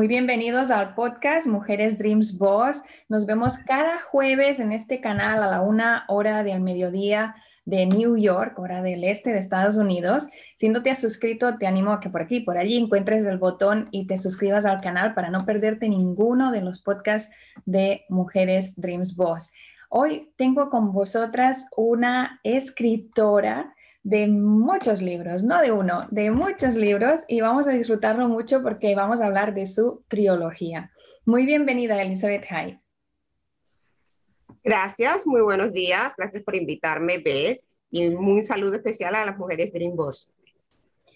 Muy bienvenidos al podcast Mujeres Dreams Boss. Nos vemos cada jueves en este canal a la una hora del mediodía de New York, hora del este de Estados Unidos. Si no te has suscrito, te animo a que por aquí, por allí encuentres el botón y te suscribas al canal para no perderte ninguno de los podcasts de Mujeres Dreams Boss. Hoy tengo con vosotras una escritora de muchos libros, no de uno, de muchos libros y vamos a disfrutarlo mucho porque vamos a hablar de su trilogía. Muy bienvenida, Elizabeth Hay. Gracias, muy buenos días, gracias por invitarme, Beth, y un saludo especial a las mujeres Dream Boss.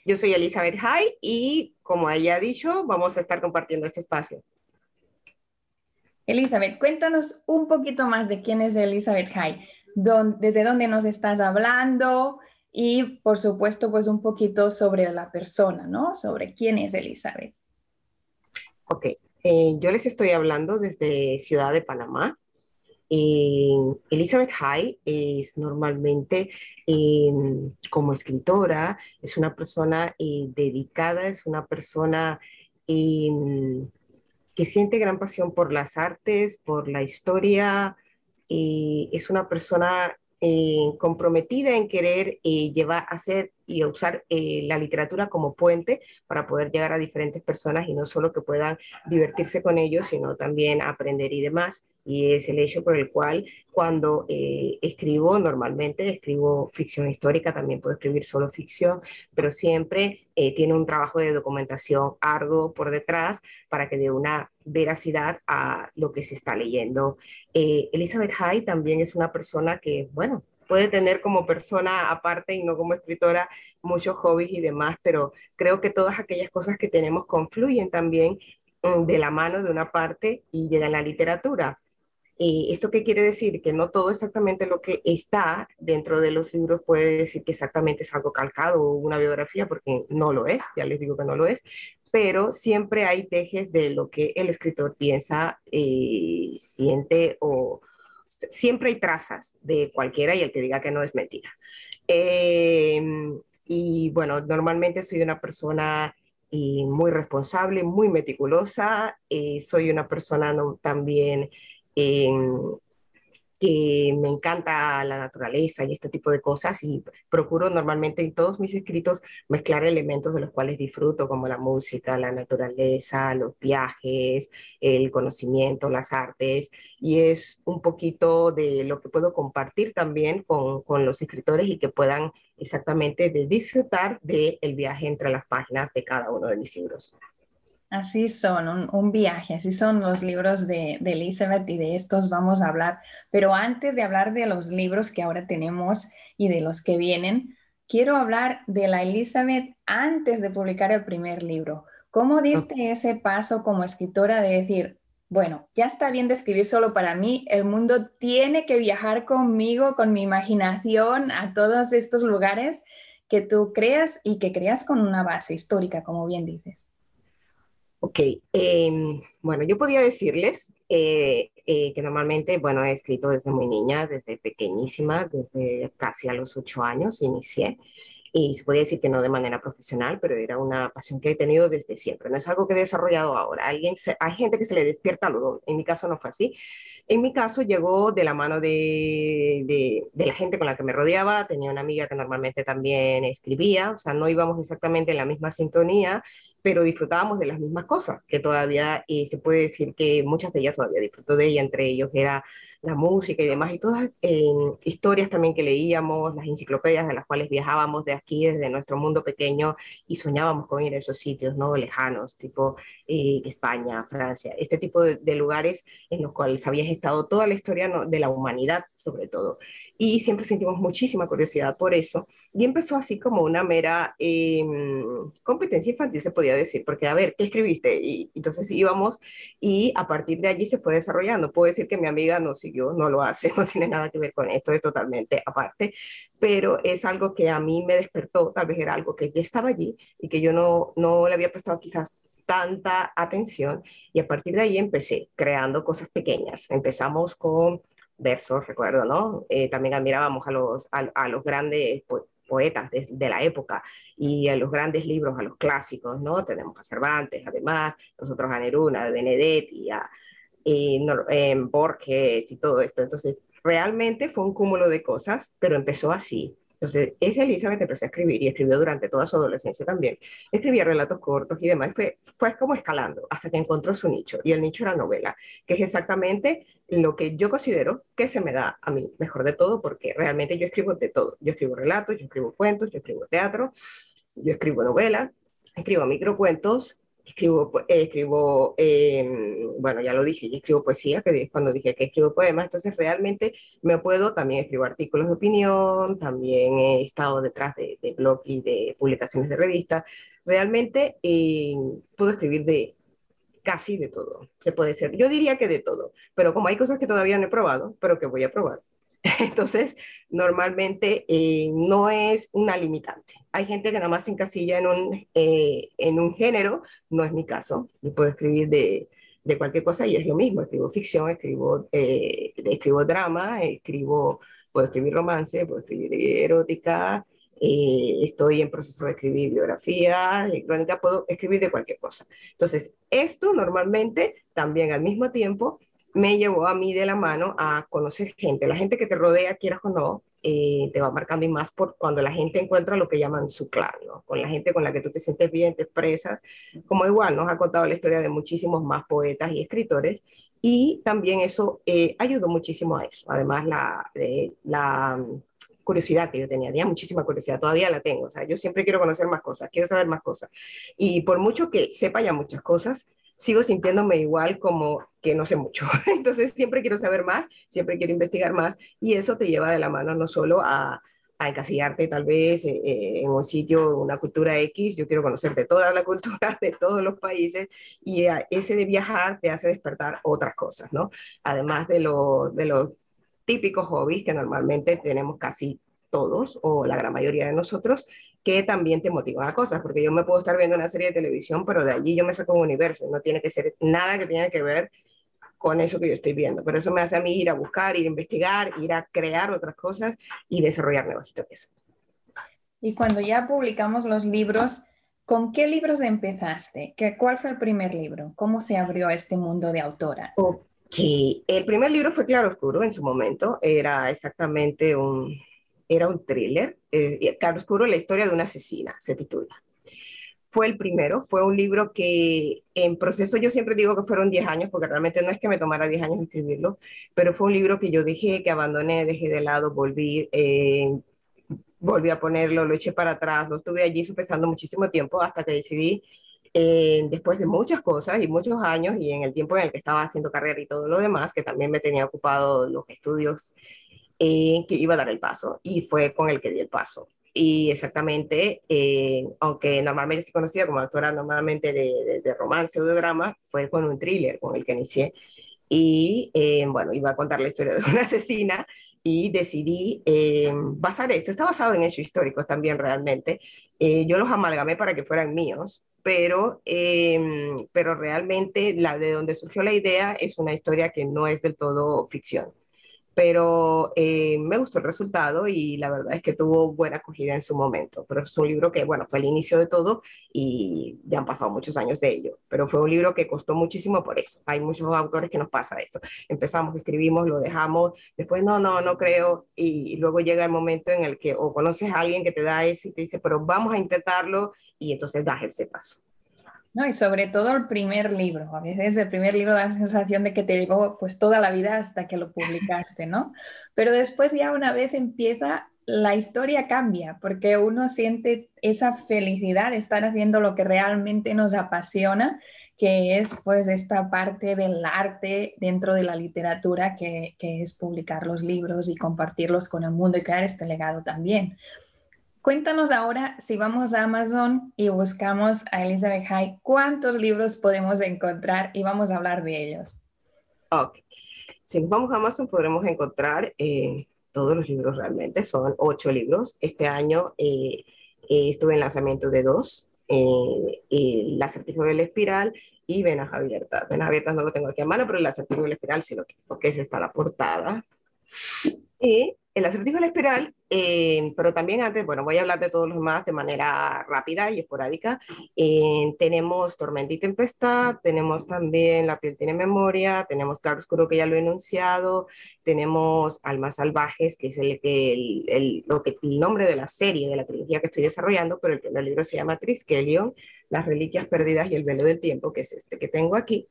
Yo soy Elizabeth Hay y como ella ha dicho, vamos a estar compartiendo este espacio. Elizabeth, cuéntanos un poquito más de quién es Elizabeth Hay, desde dónde nos estás hablando, y por supuesto pues un poquito sobre la persona, ¿no? Sobre quién es Elizabeth. Ok, eh, yo les estoy hablando desde Ciudad de Panamá. Elizabeth High es normalmente em, como escritora, es una persona eh, dedicada, es una persona em, que siente gran pasión por las artes, por la historia, es una persona eh, comprometida en querer eh, llevar, hacer y usar eh, la literatura como puente para poder llegar a diferentes personas y no solo que puedan divertirse con ellos, sino también aprender y demás. Y es el hecho por el cual cuando escribo, normalmente escribo ficción histórica, también puedo escribir solo ficción, pero siempre tiene un trabajo de documentación arduo por detrás para que dé una veracidad a lo que se está leyendo. Elizabeth Hay también es una persona que, bueno, puede tener como persona aparte y no como escritora muchos hobbies y demás, pero creo que todas aquellas cosas que tenemos confluyen también mm, de la mano de una parte y de la literatura. ¿Y ¿Esto qué quiere decir? Que no todo exactamente lo que está dentro de los libros puede decir que exactamente es algo calcado o una biografía, porque no lo es, ya les digo que no lo es, pero siempre hay tejes de lo que el escritor piensa, eh, siente o, siempre hay trazas de cualquiera y el que diga que no es mentira. Em, y bueno, normalmente soy una persona y muy responsable, muy meticulosa, eh, soy una persona también que me encanta la naturaleza y este tipo de cosas y procuro normalmente en todos mis escritos mezclar elementos de los cuales disfruto, como la música, la naturaleza, los viajes, el conocimiento, las artes, y es un poquito de lo que puedo compartir también con, con los escritores y que puedan exactamente de disfrutar del el viaje entre las páginas de cada uno de mis libros. Así son, un, viaje, así son los libros de, Elizabeth y de estos vamos a hablar. Pero antes de hablar de los libros que ahora tenemos y de los que vienen, quiero hablar de la Elizabeth antes de publicar el primer libro. ¿Cómo diste ese paso como escritora de decir, bueno, ya está bien de escribir solo para mí, el mundo tiene que viajar conmigo, con mi imaginación, a todos estos lugares que tú creas y que creas con una base histórica, como bien dices? Ok, em, bueno, yo podía decirles eh, eh, que normalmente, bueno, he escrito desde muy niña, desde pequeñísima, desde casi a los ocho años inicié. Y se podía decir que no de manera profesional, pero era una pasión que he tenido desde siempre. No es algo que he desarrollado ahora. Alguien hay gente que se le despierta luego. En mi caso no fue así. En mi caso llegó de la mano de, de, de, la gente con la que me rodeaba. Tenía una amiga que normalmente también escribía. O sea, no íbamos exactamente en la misma sintonía, pero disfrutábamos de las mismas cosas, que todavía eh, se puede decir que muchas de ellas todavía disfruto de ella, entre ellos era la música y demás, y todas eh, historias también que leíamos, las enciclopedias de las cuales viajábamos de aquí, desde nuestro mundo pequeño, y soñábamos con ir a esos sitios, ¿no? Lejanos, tipo eh, España, Francia, este tipo de, lugares en los cuales habías estado toda la historia de la humanidad, sobre todo y siempre sentimos muchísima curiosidad por eso. Y empezó así como una mera em, competencia infantil, se podía decir, porque a ver, ¿qué escribiste? Y entonces íbamos y a partir de allí se fue desarrollando. Puedo decir que mi amiga no siguió, no lo hace, no tiene nada que ver con esto, es totalmente aparte, pero es algo que a mí me despertó, tal vez era algo que ya estaba allí y que yo no, no le había prestado quizás tanta atención y a partir de ahí empecé creando cosas pequeñas. Empezamos con versos, recuerdo, ¿no? Eh, también admirábamos a los, a, los grandes poetas de, la época y a los grandes libros, a los clásicos, ¿no? Tenemos a Cervantes, además, nosotros a Neruna, a Benedetti, a eh, Borges y todo esto. Entonces, realmente fue un cúmulo de cosas, pero empezó así. Entonces, esa Elizabeth empezó a escribir y escribió durante toda su adolescencia también. Escribía relatos cortos y demás. Fue, fue como escalando hasta que encontró su nicho. Y el nicho era novela, que es exactamente lo que yo considero que se me da a mí mejor de todo, porque realmente yo escribo de todo. Yo escribo relatos, yo escribo cuentos, yo escribo teatro, yo escribo novela, escribo microcuentos, escribo, eh, escribo em, bueno, ya lo dije, yo escribo poesía, que es cuando dije que escribo poemas, entonces realmente me puedo, también escribo artículos de opinión, también he estado detrás de, de blog y de publicaciones de revistas, realmente em, puedo escribir de casi de todo, se puede ser, yo diría que de todo, pero como hay cosas que todavía no he probado, pero que voy a probar, Entonces, normalmente eh, no es una limitante. Hay gente que nada más se encasilla en un, eh, en un género, no es mi caso. Yo puedo escribir de, de cualquier cosa y es lo mismo. Escribo ficción, escribo, eh, escribo drama, escribo, puedo escribir romance, puedo escribir erótica, estoy en proceso de escribir biografía, crónica, puedo escribir de cualquier cosa. Entonces, esto normalmente también al mismo tiempo me llevó a mí de la mano a conocer gente. La gente que te rodea, quieras o no, eh, te va marcando y más por cuando la gente encuentra lo que llaman su clan, ¿no? Con la gente con la que tú te sientes bien, te expresas. Como igual nos ha contado la historia de muchísimos más poetas y escritores y también eso eh, ayudó muchísimo a eso. Además, la, la mm, curiosidad que yo tenía, tenía muchísima curiosidad, todavía la tengo, o sea, yo siempre quiero conocer más cosas, quiero saber más cosas. Y por mucho que sepa ya muchas cosas, sigo sintiéndome igual como que no sé mucho. Entonces siempre quiero saber más, siempre quiero investigar más y eso te lleva de la mano no solo a, a encasillarte tal vez eh, eh, en un sitio, una cultura X, yo quiero conocer de toda la cultura, de todos los países y ese de viajar te hace despertar otras cosas, ¿no? Además de, lo, de los típicos hobbies que normalmente tenemos casi todos o la gran mayoría de nosotros que también te motivan a cosas, porque yo me puedo estar viendo una serie de televisión, pero de allí yo me saco un universo, no tiene que ser nada que tenga que ver con eso que yo estoy viendo, pero eso me hace a mí ir a buscar, ir a investigar, ir a crear otras cosas y desarrollar nuevas historias. Y cuando ya publicamos los libros, ¿con qué libros empezaste? ¿Qué, ¿Cuál fue el primer libro? ¿Cómo se abrió este mundo de autora? Ok, el primer libro fue Claro Oscuro en su momento, era exactamente un, era un thriller, eh, Claro Oscuro, la historia de una asesina, se titula. Fue el primero, fue un libro que en proceso yo siempre digo que fueron 10 años, porque realmente no es que me tomara 10 años escribirlo, pero fue un libro que yo dejé, que abandoné, dejé de lado, volví, eh, volví a ponerlo, lo eché para atrás, lo estuve allí sopesando muchísimo tiempo hasta que decidí eh, después de muchas cosas y muchos años y en el tiempo en el que estaba haciendo carrera y todo lo demás, que también me tenía ocupado los estudios eh, que iba a dar el paso y fue con el que di el paso. Y exactamente, eh, aunque normalmente se conocía como actora normalmente de, de, romance o de drama, fue con un thriller con el que inicié. Y eh, bueno, iba a contar la historia de una asesina y decidí basar esto. Está basado en hechos históricos también realmente. yo los amalgamé para que fueran míos, pero, pero realmente la de donde surgió la idea es una historia que no es del todo ficción pero eh, me gustó el resultado y la verdad es que tuvo buena acogida en su momento. Pero es un libro que, bueno, fue el inicio de todo y ya han pasado muchos años de ello. Pero fue un libro que costó muchísimo por eso. Hay muchos autores que nos pasa eso. Empezamos, escribimos, lo dejamos, después no, no, no creo. Y, luego llega el momento en el que o conoces a alguien que te da eso y te dice, pero vamos a intentarlo y entonces das ese paso. No, y sobre todo el primer libro. A veces el primer libro da la sensación de que te llevó pues toda la vida hasta que lo publicaste, ¿no? Pero después ya una vez empieza, la historia cambia porque uno siente esa felicidad de estar haciendo lo que realmente nos apasiona, que es pues esta parte del arte dentro de la literatura que, que es publicar los libros y compartirlos con el mundo y crear este legado también. Cuéntanos ahora si vamos a Amazon y buscamos a Elizabeth Hay, ¿cuántos libros podemos encontrar y vamos a hablar de ellos? Ok. Si vamos a Amazon podremos encontrar eh, todos los libros realmente, son ocho libros. Este año eh, eh, estuve en lanzamiento de dos, La Certificación de la Espiral y Venas Abiertas. Venas Abiertas no lo tengo aquí a mano, pero el Certificación de la Espiral sí lo tengo, que es esta la portada. Y el acertijo de la espiral, eh, pero también antes, bueno, voy a hablar de todos los demás de manera rápida y esporádica. Eh, tenemos Tormenta y Tempestad, tenemos también La piel tiene memoria, tenemos Claro Oscuro, que ya lo he enunciado, tenemos Almas Salvajes, que es el, el, el, lo que, el nombre de la serie, de la trilogía que estoy desarrollando, pero el libro se llama Triskelion, Las Reliquias Perdidas y el Velo del Tiempo, que es este que tengo aquí.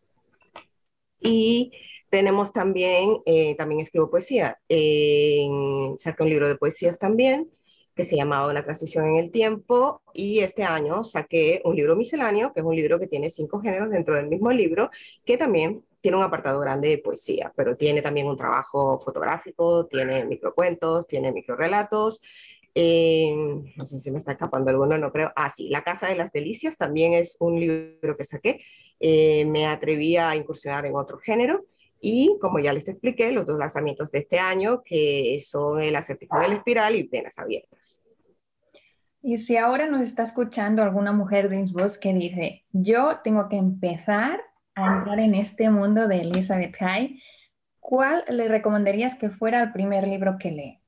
Y tenemos también, eh, también escribo poesía, eh, saqué un libro de poesías también, que se llamaba Una transición en el tiempo, y este año saqué un libro misceláneo, que es un libro que tiene cinco géneros dentro del mismo libro, que también tiene un apartado grande de poesía, pero tiene también un trabajo fotográfico, tiene microcuentos, tiene microrelatos, eh, no sé si me está escapando alguno, no creo. Ah, sí, La Casa de las Delicias también es un libro que saqué. Eh, me atreví a incursionar en otro género y como ya les expliqué, los dos lanzamientos de este año, que son el acertijo de la espiral y penas abiertas. Y si ahora nos está escuchando alguna mujer de Innsbruck que dice, yo tengo que empezar a entrar en este mundo de Elizabeth Hay, ¿cuál le recomendarías que fuera el primer libro que lee?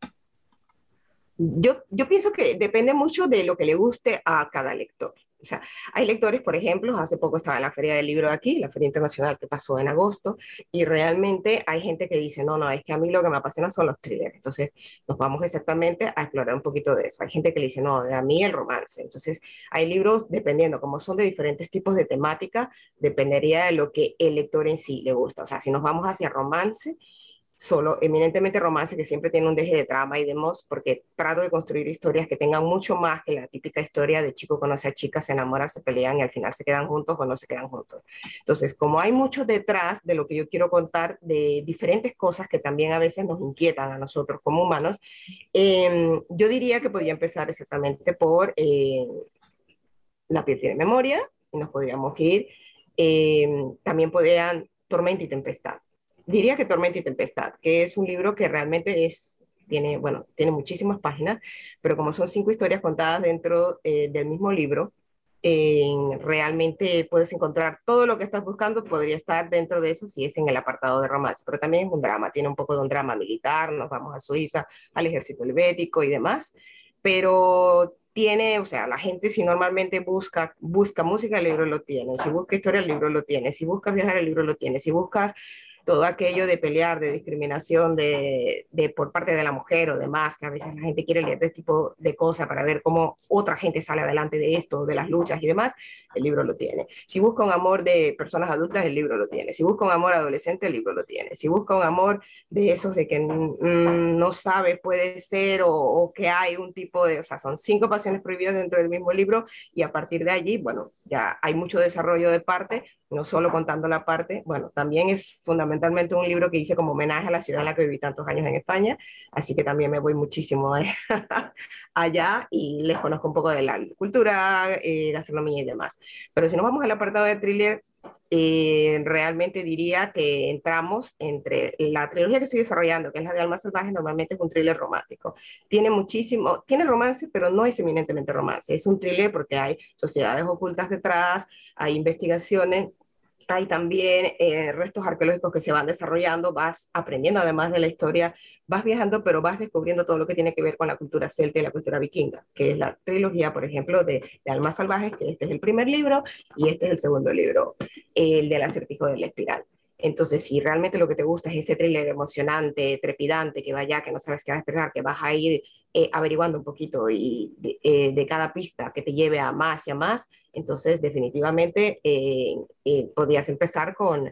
Yo, yo pienso que depende mucho de lo que le guste a cada lector. O sea, hay lectores, por ejemplo, hace poco estaba en la Feria del Libro aquí, la Feria Internacional que pasó en agosto, y realmente hay gente que dice, no, no, es que a mí lo que me apasiona son los thrillers. Entonces, nos vamos exactamente a explorar un poquito de eso. Hay gente que le dice, no, a mí el romance. Entonces, hay libros, dependiendo, como son de diferentes tipos de temática, dependería de lo que el lector en sí le gusta. O sea, si nos vamos hacia romance, solo eminentemente romance que siempre tiene un deje de trama y demás, porque trato de construir historias que tengan mucho más que la típica historia de chico conoce a chica, se enamoran, se pelean y al final se quedan juntos o no se quedan juntos. Entonces, como hay mucho detrás de lo que yo quiero contar, de diferentes cosas que también a veces nos inquietan a nosotros como humanos, em, yo diría que podría empezar exactamente por eh, La piel tiene memoria, y nos podríamos ir. Em, también podrían Tormenta y Tempestad diría que Tormenta y Tempestad, que es un libro que realmente es, tiene, bueno, tiene muchísimas páginas, pero como son cinco historias contadas dentro eh, del mismo libro, realmente puedes encontrar todo lo que estás buscando, podría estar dentro de eso si es en el apartado de romance, pero también es un drama, tiene un poco de un drama militar, nos vamos a Suiza, al ejército helvético y demás, pero tiene, o sea, la gente si normalmente busca, busca música, el libro lo tiene, si busca historia, el libro lo tiene, si busca viajar, el libro lo tiene, si buscas todo aquello de pelear, de discriminación de, de, por parte de la mujer o demás, que a veces la gente quiere leer este tipo de cosas para ver cómo otra gente sale adelante de esto, de las luchas y demás, el libro lo tiene. Si busca un amor de personas adultas, el libro lo tiene. Si busca un amor adolescente, el libro lo tiene. Si busca un amor de esos de que mm, no sabe, puede ser, o, o, que hay un tipo de, o sea, son cinco pasiones prohibidas dentro del mismo libro y a partir de allí, bueno, ya hay mucho desarrollo de parte, no solo contando la parte, bueno, también es fundamentalmente un libro que hice como homenaje a la ciudad en la que viví tantos años en España, así que también me voy muchísimo allá y les conozco un poco de la cultura, eh, gastronomía y demás. Pero si nos vamos al apartado de thriller, eh, realmente diría que entramos entre la trilogía que estoy desarrollando, que es la de Alma Salvaje, normalmente es un thriller romántico. Tiene muchísimo, tiene romance, pero no es eminentemente romance. Es un thriller porque hay sociedades ocultas detrás, hay investigaciones, hay también eh, restos arqueológicos que se van desarrollando, vas aprendiendo además de la historia, vas viajando, pero vas descubriendo todo lo que tiene que ver con la cultura celta y la cultura vikinga, que es la trilogía, por ejemplo, de, de Almas Salvajes, que este es el primer libro y este es el segundo libro, el del acertijo de la espiral. Entonces, si realmente lo que te gusta es ese thriller emocionante, trepidante, que vaya, que no sabes qué va a esperar, que vas a ir eh, averiguando un poquito y de, de, cada pista que te lleve a más y a más, entonces definitivamente podías empezar con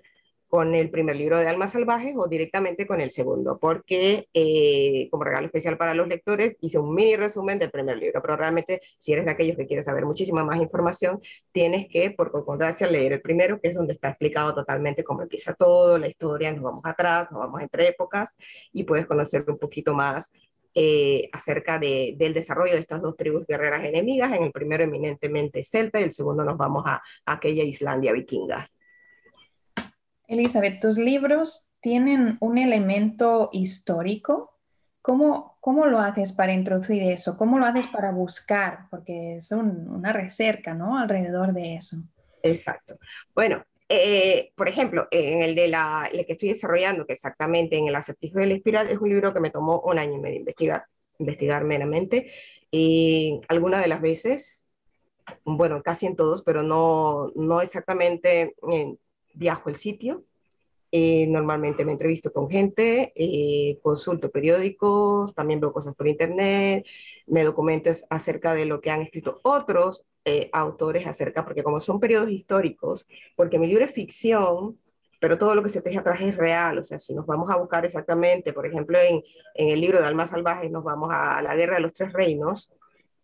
con el primer libro de Almas Salvajes o directamente con el segundo, porque eh, como regalo especial para los lectores hice un mini resumen del primer libro, pero realmente si eres de aquellos que quieres saber muchísima más información, tienes que, por concordancia, leer el primero, que es donde está explicado totalmente cómo empieza todo, la historia, nos vamos atrás, nos vamos entre épocas y puedes conocer un poquito más eh, acerca de, del desarrollo de estas dos tribus guerreras enemigas. En el primero eminentemente celta y el segundo nos vamos a, a aquella Islandia vikinga. Elizabeth, tus libros tienen un elemento histórico. ¿Cómo, ¿Cómo lo haces para introducir eso? ¿Cómo lo haces para buscar? Porque es una recerca, ¿no? Alrededor de eso. Exacto. Bueno, eh, por ejemplo, en el de la el que estoy desarrollando, que exactamente en el acertijo de la espiral, es un libro que me tomó un año y medio investigar, investigar meramente. Y algunas de las veces, bueno, casi en todos, pero no, no exactamente en viajo el sitio, eh, normalmente me entrevisto con gente, eh, consulto periódicos, también veo cosas por internet, me documento acerca de lo que han escrito otros eh, autores acerca, porque como son periodos históricos, porque mi libro es ficción, pero todo lo que se teje atrás es real, o sea, si nos vamos a buscar exactamente, por ejemplo, en, en el libro de Almas Salvajes nos vamos a la Guerra de los Tres Reinos,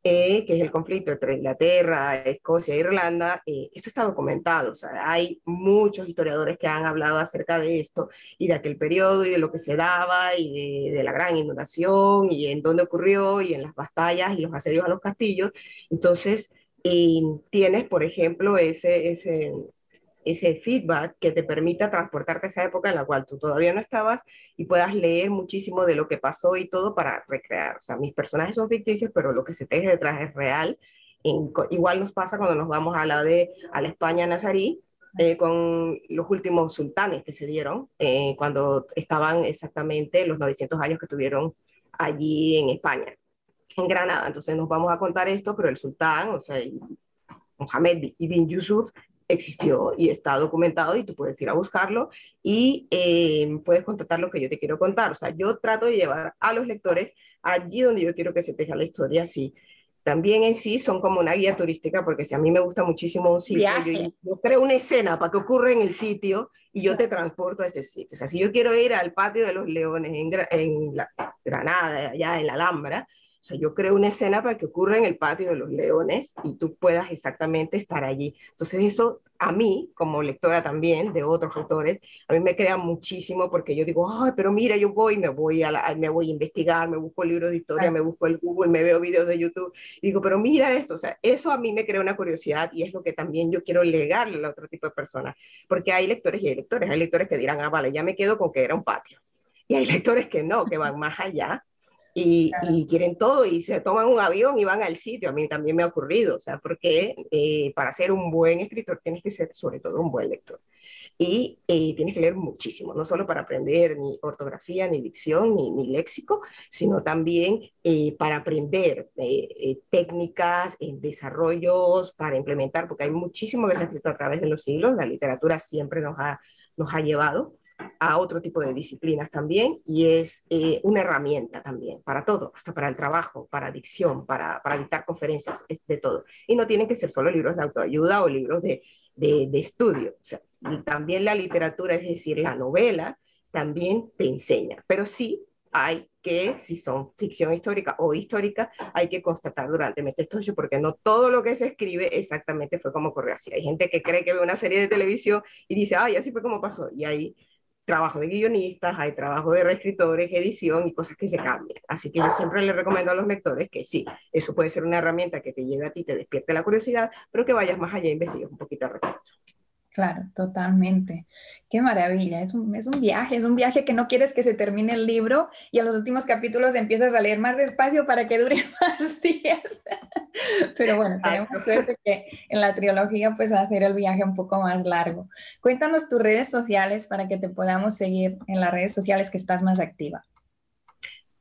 eh, que es el conflicto entre Inglaterra, Escocia e Irlanda, eh, esto está documentado, o sea, hay muchos historiadores que han hablado acerca de esto y de aquel periodo y de lo que se daba y de, la gran inundación y en dónde ocurrió y en las batallas y los asedios a los castillos. Entonces, tienes, por ejemplo, ese, ese, ese feedback que te permita transportarte a esa época en la cual tú todavía no estabas y puedas leer muchísimo de lo que pasó y todo para recrear. O sea, mis personajes son ficticios, pero lo que se teje detrás es real. igual nos pasa cuando nos vamos a la de a la España nazarí, eh, con los últimos sultanes que se dieron eh, cuando estaban exactamente los 900 años que tuvieron allí en España, en Granada. Entonces nos vamos a contar esto, pero el sultán, o sea, Mohamed ibn Yusuf, existió y está documentado y tú puedes ir a buscarlo y eh, puedes contactar lo que yo te quiero contar. O sea, yo trato de llevar a los lectores allí donde yo quiero que se teja la historia, sí. También en sí son como una guía turística, porque si a mí me gusta muchísimo un sitio, yo, creo una escena para que ocurra en el sitio y yo te transporto a ese sitio. O sea, si yo quiero ir al patio de los leones en, en la, Granada, allá en la Alhambra, o sea, yo creo una escena para que ocurra en el patio de los leones y tú puedas exactamente estar allí. Entonces eso a mí, como lectora también de otros autores, a mí me crea muchísimo porque yo digo, ay, pero mira, yo voy, me voy a, me voy a investigar, me busco libros de historia, me busco el Google, me veo videos de YouTube y digo, pero mira esto, o sea, eso a mí me crea una curiosidad y es lo que también yo quiero legarle a otro tipo de personas, porque hay lectores y hay lectores, hay lectores que dirán, ah, vale, ya me quedo con que era un patio. Y hay lectores que no, que van más allá y, quieren todo y se toman un avión y van al sitio. A mí también me ha ocurrido, o sea, porque eh, para ser un buen escritor tienes que ser sobre todo un buen lector. Y eh, tienes que leer muchísimo, no solo para aprender ni ortografía, ni dicción, ni, ni léxico, sino también eh, para aprender técnicas, desarrollos, para implementar, porque hay muchísimo que se ha escrito a través de los siglos, la literatura siempre nos ha, nos ha llevado a otro tipo de disciplinas también y es eh, una herramienta también para todo, hasta para el trabajo, para dicción, para, para dictar conferencias, es de todo. Y no tienen que ser solo libros de autoayuda o libros de, de, estudio. O sea, también la literatura, es decir, la novela, también te enseña. Pero sí hay que, si son ficción histórica o histórica, hay que constatar durante el estudio, porque no todo lo que se escribe exactamente fue como ocurrió así. Hay gente que cree que ve una serie de televisión y dice, ay, así fue como pasó. Y ahí trabajo de guionistas, hay trabajo de reescritores, edición y cosas que se cambian. Así que yo siempre le recomiendo a los lectores que sí, eso puede ser una herramienta que te lleve a ti, te despierte la curiosidad, pero que vayas más allá e investigues un poquito al respecto. Claro, totalmente. Qué maravilla. Es un, es un, viaje, es un viaje que no quieres que se termine el libro y en los últimos capítulos empiezas a leer más despacio para que dure más días. Pero bueno, tenemos suerte que en la trilogía pues hacer el viaje un poco más largo. Cuéntanos tus redes sociales para que te podamos seguir en las redes sociales que estás más activa.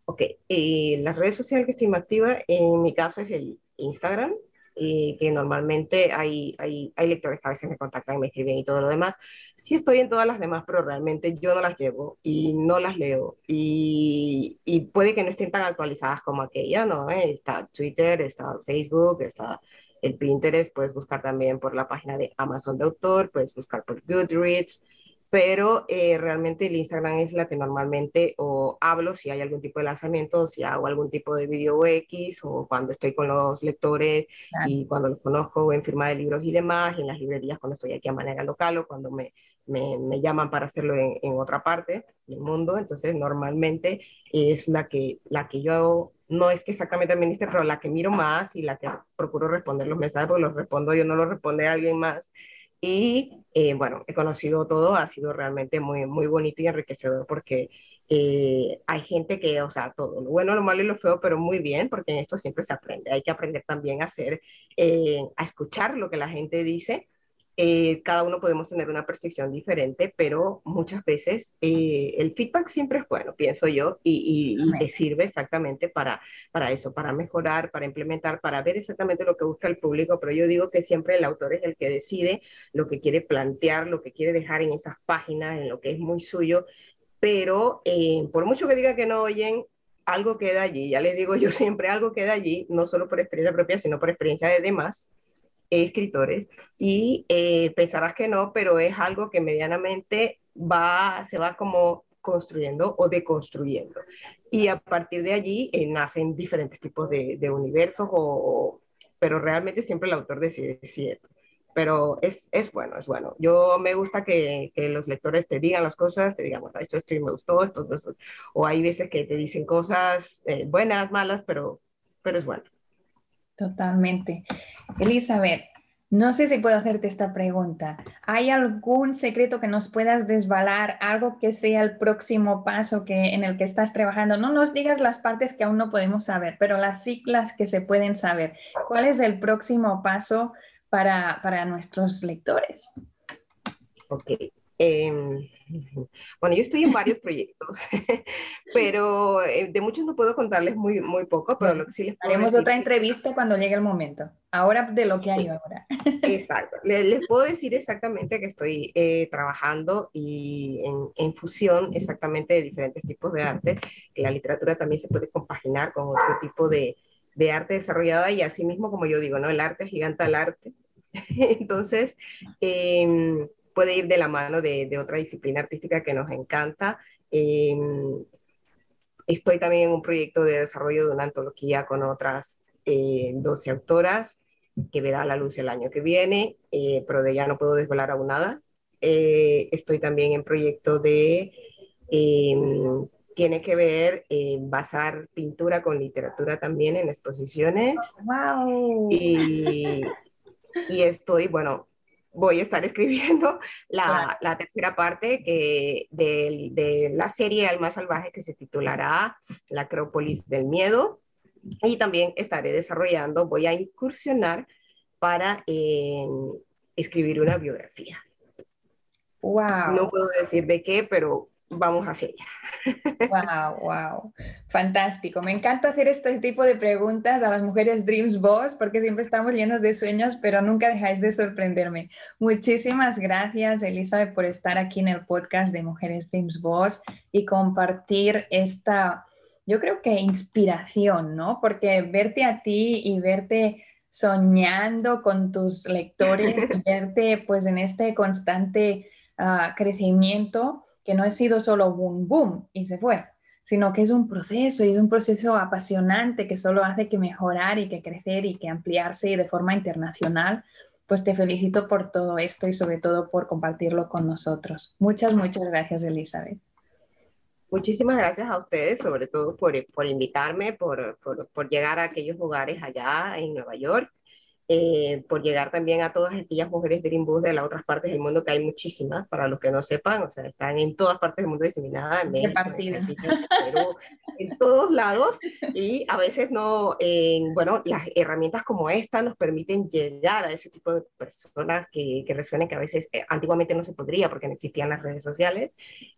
Ok, eh, las redes sociales que estoy más activa en mi caso es el Instagram, y que normalmente hay, hay, hay, lectores que a veces me contactan y me escriben y todo lo demás. Sí estoy en todas las demás, pero realmente yo no las llevo y no las leo. Y, y puede que no estén tan actualizadas como aquella, ¿no? Eh, está Twitter, está Facebook, está el Pinterest, puedes buscar también por la página de Amazon de autor, puedes buscar por Goodreads, pero eh, realmente el Instagram es la que normalmente o hablo si hay algún tipo de lanzamiento, si hago algún tipo de video X o cuando estoy con los lectores y cuando los conozco en firma de libros y demás, y en las librerías cuando estoy aquí a manera local o cuando me, me, me llaman para hacerlo en, en, otra parte del mundo. Entonces, normalmente es la que, la que yo no es que exactamente administre, pero la que miro más y la que procuro responder los mensajes, porque los respondo yo, no los responde alguien más. Y eh, bueno, he conocido todo, ha sido realmente muy, muy bonito y enriquecedor porque eh, hay gente que, o sea, todo lo bueno, lo malo y lo feo, pero muy bien, porque en esto siempre se aprende. Hay que aprender también a hacer, eh, a escuchar lo que la gente dice eh, cada uno podemos tener una percepción diferente, pero muchas veces eh, el feedback siempre es bueno, pienso yo, y, y, te sirve exactamente para, para eso, para mejorar, para implementar, para ver exactamente lo que busca el público, pero yo digo que siempre el autor es el que decide lo que quiere plantear, lo que quiere dejar en esas páginas, en lo que es muy suyo, pero eh, por mucho que diga que no oyen, algo queda allí, ya les digo yo siempre, algo queda allí, no solo por experiencia propia, sino por experiencia de demás escritores y eh, pensarás que no, pero es algo que medianamente va, se va como construyendo o deconstruyendo. Y a partir de allí eh, nacen diferentes tipos de, de universos, o, pero realmente siempre el autor decide si pero es, es bueno, es bueno. Yo me gusta que, que, los lectores te digan las cosas, te digan, bueno, esto, esto me gustó, esto, esto, o hay veces que te dicen cosas eh, buenas, malas, pero, pero es bueno. Totalmente. Elizabeth, no sé si puedo hacerte esta pregunta. ¿Hay algún secreto que nos puedas desvalar, algo que sea el próximo paso que, en el que estás trabajando? No nos digas las partes que aún no podemos saber, pero las siglas que se pueden saber. ¿Cuál es el próximo paso para, para nuestros lectores? Ok. Eh, bueno, yo estoy en varios proyectos, pero eh, de muchos no puedo contarles muy, muy poco, pero lo que sí les puedo Haremos otra entrevista cuando llegue el momento. Ahora de lo que hay ahora. Exacto. Les, les, puedo decir exactamente que estoy eh, trabajando y en, en, fusión exactamente de diferentes tipos de arte, que la literatura también se puede compaginar con otro tipo de, de arte desarrollada y así mismo como yo digo, ¿no? El arte giganta el arte. Entonces, eh, puede ir de la mano de, de otra disciplina artística que nos encanta. Eh, estoy también en un proyecto de desarrollo de una antología con otras eh, 12 autoras que verá la luz el año que viene, eh, pero de ya no puedo desvelar aún nada. Eh, estoy también en proyecto de em, tiene que ver en basar pintura con literatura también en exposiciones. ¡Wow! Y, y estoy, bueno, voy a estar escribiendo la, claro. la tercera parte que de, de, la serie Alma Salvaje que se titulará La Acrópolis del Miedo. Y también estaré desarrollando, voy a incursionar para eh, escribir una biografía. Wow. No puedo decir de qué, pero vamos hacia allá. Wow, wow. Fantástico. Me encanta hacer este tipo de preguntas a las mujeres Dreams Boss porque siempre estamos llenos de sueños, pero nunca dejáis de sorprenderme. Muchísimas gracias, Elizabeth, por estar aquí en el podcast de Mujeres Dreams Boss y compartir esta, yo creo que inspiración, ¿no? Porque verte a ti y verte soñando con tus lectores y verte pues en este constante uh, crecimiento que no ha sido solo boom, boom y se fue, sino que es un proceso y es un proceso apasionante que solo hace que mejorar y que crecer y que ampliarse de forma internacional. Pues te felicito por todo esto y sobre todo por compartirlo con nosotros. Muchas, muchas gracias, Elizabeth. Muchísimas gracias a ustedes, sobre todo por, por invitarme, por, por, por, llegar a aquellos lugares allá en Nueva York eh, por llegar también a todas aquellas mujeres Dream Bus de las otras partes del mundo, que hay muchísimas, para los que no sepan, o sea, están en todas partes del mundo diseminadas, en México, en, Perú, en todos lados, y a veces no, eh, bueno, las herramientas como esta nos permiten llegar a ese tipo de personas que, que resuenen, que a veces eh, antiguamente no se podría porque no existían las redes sociales,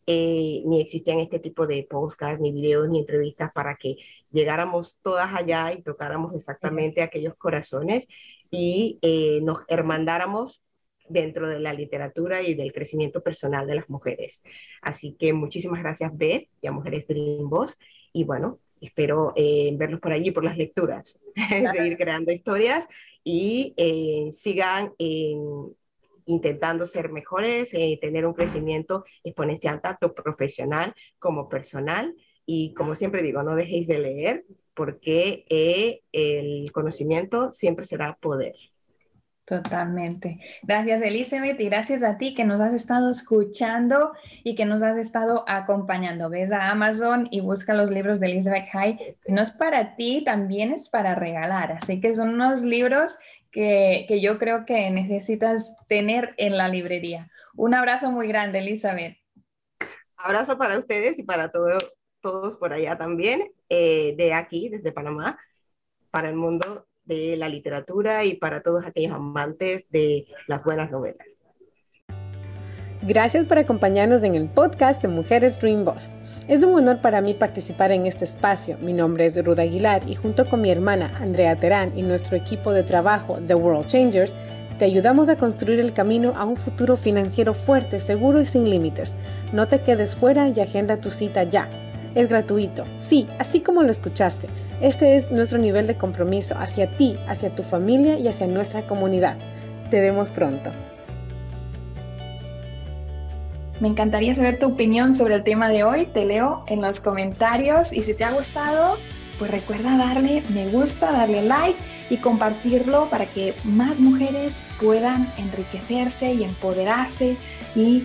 eh, ni existían este tipo de podcasts, ni videos, ni entrevistas para que llegáramos todas allá y tocáramos exactamente aquellos corazones y eh, nos hermandáramos dentro de la literatura y del crecimiento personal de las mujeres. Así que muchísimas gracias, Beth, y a Mujeres Dream Boss. Y bueno, espero eh, verlos por allí, por las lecturas, seguir creando historias y eh, sigan intentando ser mejores, eh, tener un crecimiento exponencial tanto profesional como personal. Y como siempre digo, no dejéis de leer porque el conocimiento siempre será poder. Totalmente. Gracias Elizabeth y gracias a ti que nos has estado escuchando y que nos has estado acompañando. Ves a Amazon y busca los libros de Elizabeth High. No es para ti, también es para regalar. Así que son unos libros que, que yo creo que necesitas tener en la librería. Un abrazo muy grande, Elizabeth. Abrazo para ustedes y para todos por allá también, eh, de aquí, desde Panamá, para el mundo de la literatura y para todos aquellos amantes de las buenas novelas. Gracias por acompañarnos en el podcast de Mujeres Dream Boss. Es un honor para mí participar en este espacio. Mi nombre es Ruda Aguilar y junto con mi hermana Andrea Terán y nuestro equipo de trabajo The World Changers, te ayudamos a construir el camino a un futuro financiero fuerte, seguro y sin límites. No te quedes fuera y agenda tu cita ya. Es gratuito, sí, así como lo escuchaste. Este es nuestro nivel de compromiso hacia ti, hacia tu familia y hacia nuestra comunidad. Te vemos pronto. Me encantaría saber tu opinión sobre el tema de hoy. Te leo en los comentarios y si te ha gustado, pues recuerda darle me gusta, darle like y compartirlo para que más mujeres puedan enriquecerse y empoderarse y